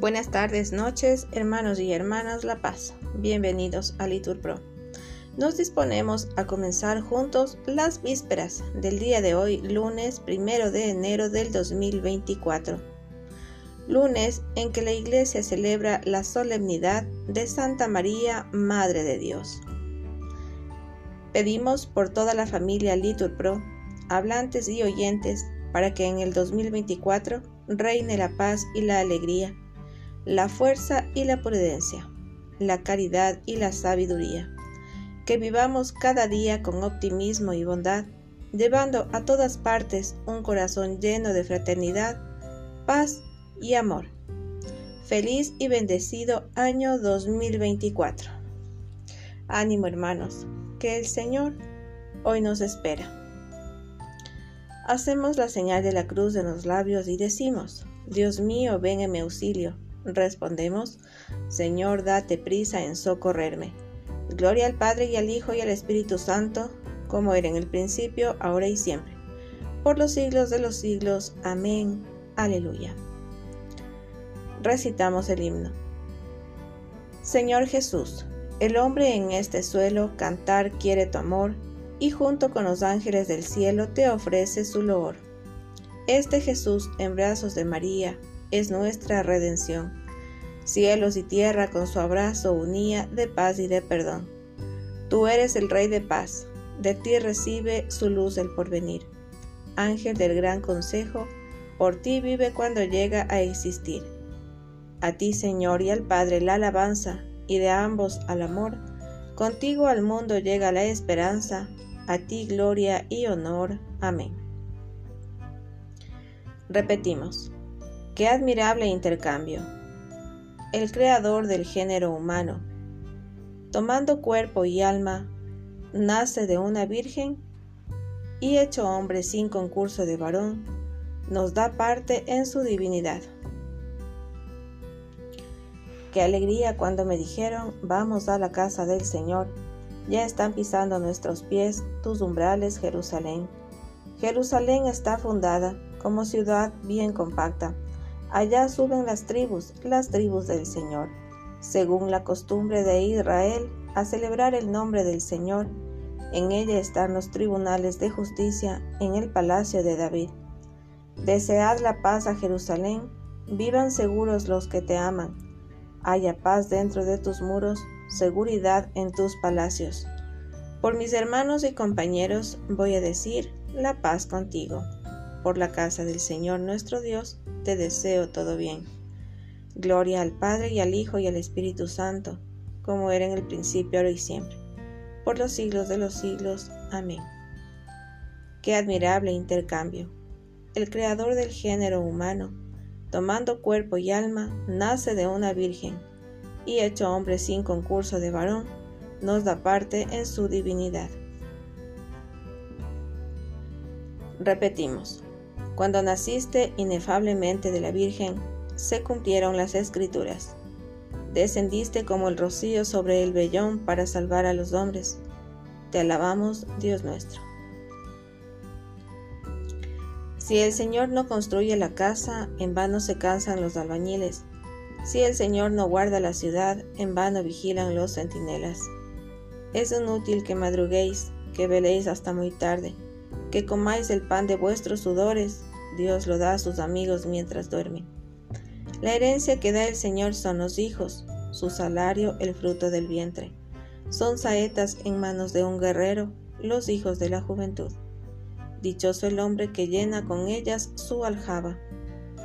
Buenas tardes, noches, hermanos y hermanas La Paz. Bienvenidos a Litur Pro. Nos disponemos a comenzar juntos las vísperas del día de hoy, lunes primero de enero del 2024. Lunes en que la Iglesia celebra la solemnidad de Santa María, Madre de Dios. Pedimos por toda la familia Litur Pro, hablantes y oyentes, para que en el 2024 reine la paz y la alegría la fuerza y la prudencia, la caridad y la sabiduría. Que vivamos cada día con optimismo y bondad, llevando a todas partes un corazón lleno de fraternidad, paz y amor. Feliz y bendecido año 2024. Ánimo hermanos, que el Señor hoy nos espera. Hacemos la señal de la cruz en los labios y decimos, Dios mío, ven en mi auxilio Respondemos, Señor, date prisa en socorrerme. Gloria al Padre y al Hijo y al Espíritu Santo, como era en el principio, ahora y siempre. Por los siglos de los siglos. Amén. Aleluya. Recitamos el himno. Señor Jesús, el hombre en este suelo cantar quiere tu amor, y junto con los ángeles del cielo te ofrece su loor. Este Jesús en brazos de María, es nuestra redención. Cielos y tierra con su abrazo unía de paz y de perdón. Tú eres el Rey de paz, de ti recibe su luz el porvenir. Ángel del gran consejo, por ti vive cuando llega a existir. A ti, Señor, y al Padre la alabanza, y de ambos al amor. Contigo al mundo llega la esperanza, a ti gloria y honor. Amén. Repetimos. Qué admirable intercambio. El creador del género humano, tomando cuerpo y alma, nace de una virgen y hecho hombre sin concurso de varón, nos da parte en su divinidad. Qué alegría cuando me dijeron, vamos a la casa del Señor, ya están pisando nuestros pies tus umbrales, Jerusalén. Jerusalén está fundada como ciudad bien compacta Allá suben las tribus, las tribus del Señor, según la costumbre de Israel, a celebrar el nombre del Señor. En ella están los tribunales de justicia en el palacio de David. Desead la paz a Jerusalén, vivan seguros los que te aman. Haya paz dentro de tus muros, seguridad en tus palacios. Por mis hermanos y compañeros voy a decir la paz contigo. Por la casa del Señor nuestro Dios, te deseo todo bien. Gloria al Padre y al Hijo y al Espíritu Santo, como era en el principio, ahora y siempre, por los siglos de los siglos. Amén. Qué admirable intercambio. El creador del género humano, tomando cuerpo y alma, nace de una virgen, y hecho hombre sin concurso de varón, nos da parte en su divinidad. Repetimos. Cuando naciste inefablemente de la Virgen, se cumplieron las escrituras. Descendiste como el rocío sobre el vellón para salvar a los hombres. Te alabamos, Dios nuestro. Si el Señor no construye la casa, en vano se cansan los albañiles. Si el Señor no guarda la ciudad, en vano vigilan los centinelas. Es inútil que madruguéis, que veléis hasta muy tarde, que comáis el pan de vuestros sudores, Dios lo da a sus amigos mientras duermen. La herencia que da el Señor son los hijos, su salario el fruto del vientre. Son saetas en manos de un guerrero, los hijos de la juventud. Dichoso el hombre que llena con ellas su aljaba.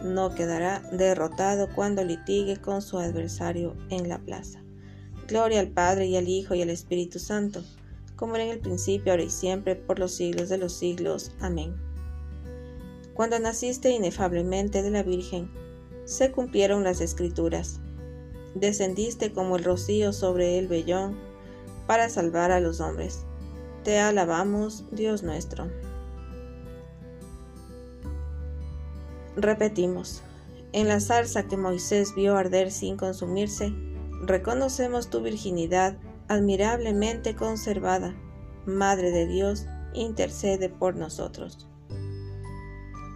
No quedará derrotado cuando litigue con su adversario en la plaza. Gloria al Padre y al Hijo y al Espíritu Santo, como era en el principio, ahora y siempre, por los siglos de los siglos. Amén. Cuando naciste inefablemente de la Virgen, se cumplieron las escrituras. Descendiste como el rocío sobre el vellón para salvar a los hombres. Te alabamos, Dios nuestro. Repetimos, en la zarza que Moisés vio arder sin consumirse, reconocemos tu virginidad admirablemente conservada. Madre de Dios, intercede por nosotros.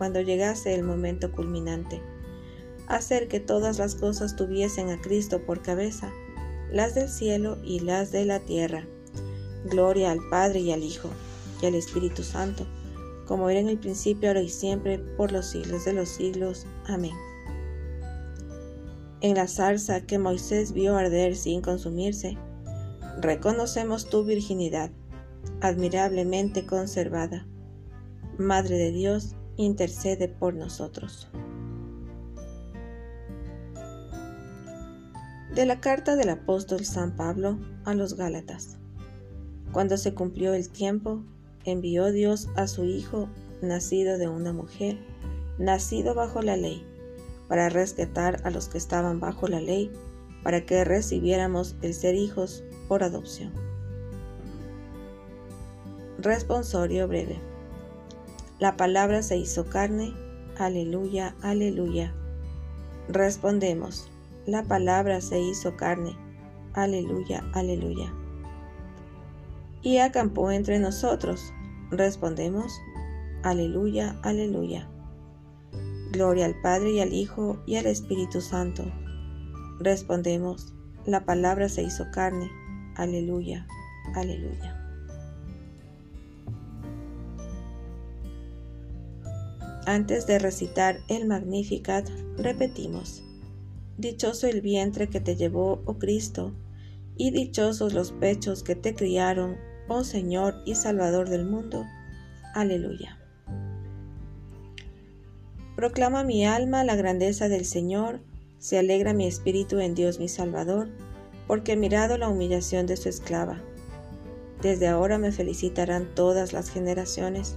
cuando llegase el momento culminante, hacer que todas las cosas tuviesen a Cristo por cabeza, las del cielo y las de la tierra. Gloria al Padre y al Hijo y al Espíritu Santo, como era en el principio, ahora y siempre, por los siglos de los siglos. Amén. En la zarza que Moisés vio arder sin consumirse, reconocemos tu virginidad, admirablemente conservada. Madre de Dios, intercede por nosotros. De la carta del apóstol San Pablo a los Gálatas. Cuando se cumplió el tiempo, envió Dios a su Hijo, nacido de una mujer, nacido bajo la ley, para rescatar a los que estaban bajo la ley, para que recibiéramos el ser hijos por adopción. Responsorio breve. La palabra se hizo carne. Aleluya, aleluya. Respondemos. La palabra se hizo carne. Aleluya, aleluya. Y acampó entre nosotros. Respondemos. Aleluya, aleluya. Gloria al Padre y al Hijo y al Espíritu Santo. Respondemos. La palabra se hizo carne. Aleluya, aleluya. Antes de recitar el Magnificat, repetimos, Dichoso el vientre que te llevó, oh Cristo, y dichosos los pechos que te criaron, oh Señor y Salvador del mundo. Aleluya. Proclama mi alma la grandeza del Señor, se alegra mi espíritu en Dios mi Salvador, porque he mirado la humillación de su esclava. Desde ahora me felicitarán todas las generaciones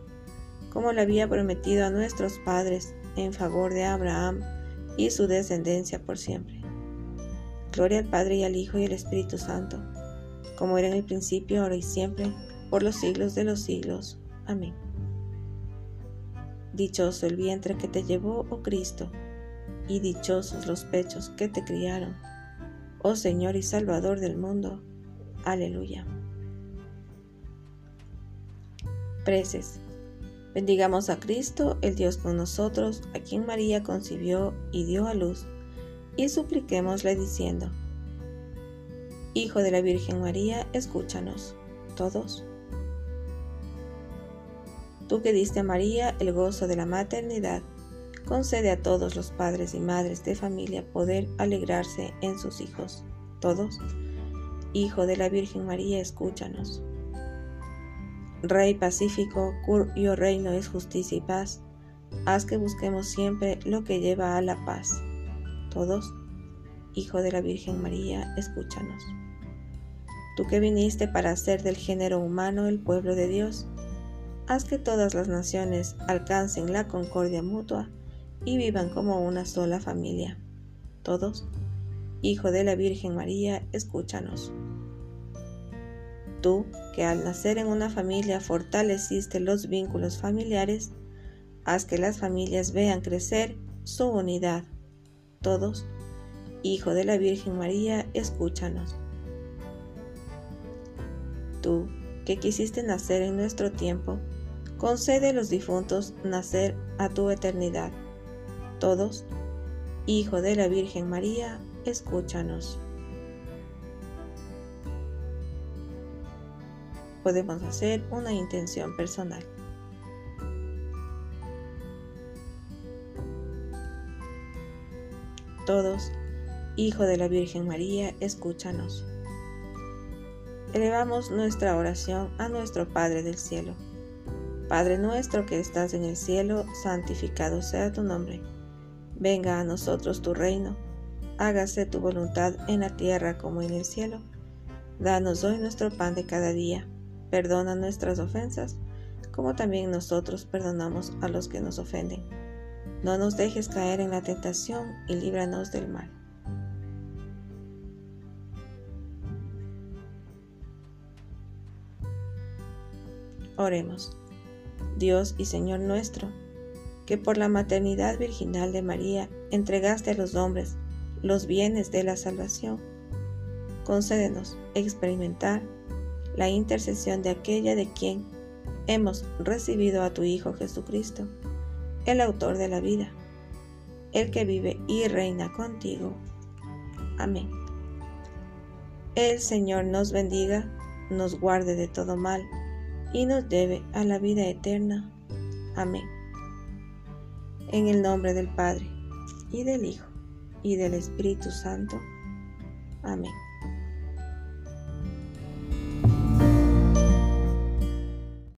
como le había prometido a nuestros padres en favor de Abraham y su descendencia por siempre. Gloria al Padre y al Hijo y al Espíritu Santo, como era en el principio, ahora y siempre, por los siglos de los siglos. Amén. Dichoso el vientre que te llevó, oh Cristo, y dichosos los pechos que te criaron, oh Señor y Salvador del mundo. Aleluya. Preces. Bendigamos a Cristo, el Dios con nosotros, a quien María concibió y dio a luz, y supliquémosle diciendo, Hijo de la Virgen María, escúchanos, todos. Tú que diste a María el gozo de la maternidad, concede a todos los padres y madres de familia poder alegrarse en sus hijos, todos. Hijo de la Virgen María, escúchanos. Rey pacífico, cuyo reino es justicia y paz, haz que busquemos siempre lo que lleva a la paz. Todos, Hijo de la Virgen María, escúchanos. Tú que viniste para hacer del género humano el pueblo de Dios, haz que todas las naciones alcancen la concordia mutua y vivan como una sola familia. Todos, Hijo de la Virgen María, escúchanos. Tú, que al nacer en una familia fortaleciste los vínculos familiares, haz que las familias vean crecer su unidad. Todos, Hijo de la Virgen María, escúchanos. Tú, que quisiste nacer en nuestro tiempo, concede a los difuntos nacer a tu eternidad. Todos, Hijo de la Virgen María, escúchanos. Podemos hacer una intención personal. Todos, Hijo de la Virgen María, escúchanos. Elevamos nuestra oración a nuestro Padre del Cielo. Padre nuestro que estás en el cielo, santificado sea tu nombre. Venga a nosotros tu reino. Hágase tu voluntad en la tierra como en el cielo. Danos hoy nuestro pan de cada día. Perdona nuestras ofensas, como también nosotros perdonamos a los que nos ofenden no nos dejes caer en la tentación y líbranos del mal. Oremos. Dios y Señor nuestro, que por la maternidad virginal de María entregaste a los hombres los bienes de la salvación, concédenos experimentar la intercesión de aquella de quien hemos recibido a tu Hijo Jesucristo el autor de la vida, el que vive y reina contigo. Amén. El Señor nos bendiga, nos guarde de todo mal y nos debe a la vida eterna. Amén. En el nombre del Padre, y del Hijo, y del Espíritu Santo. Amén.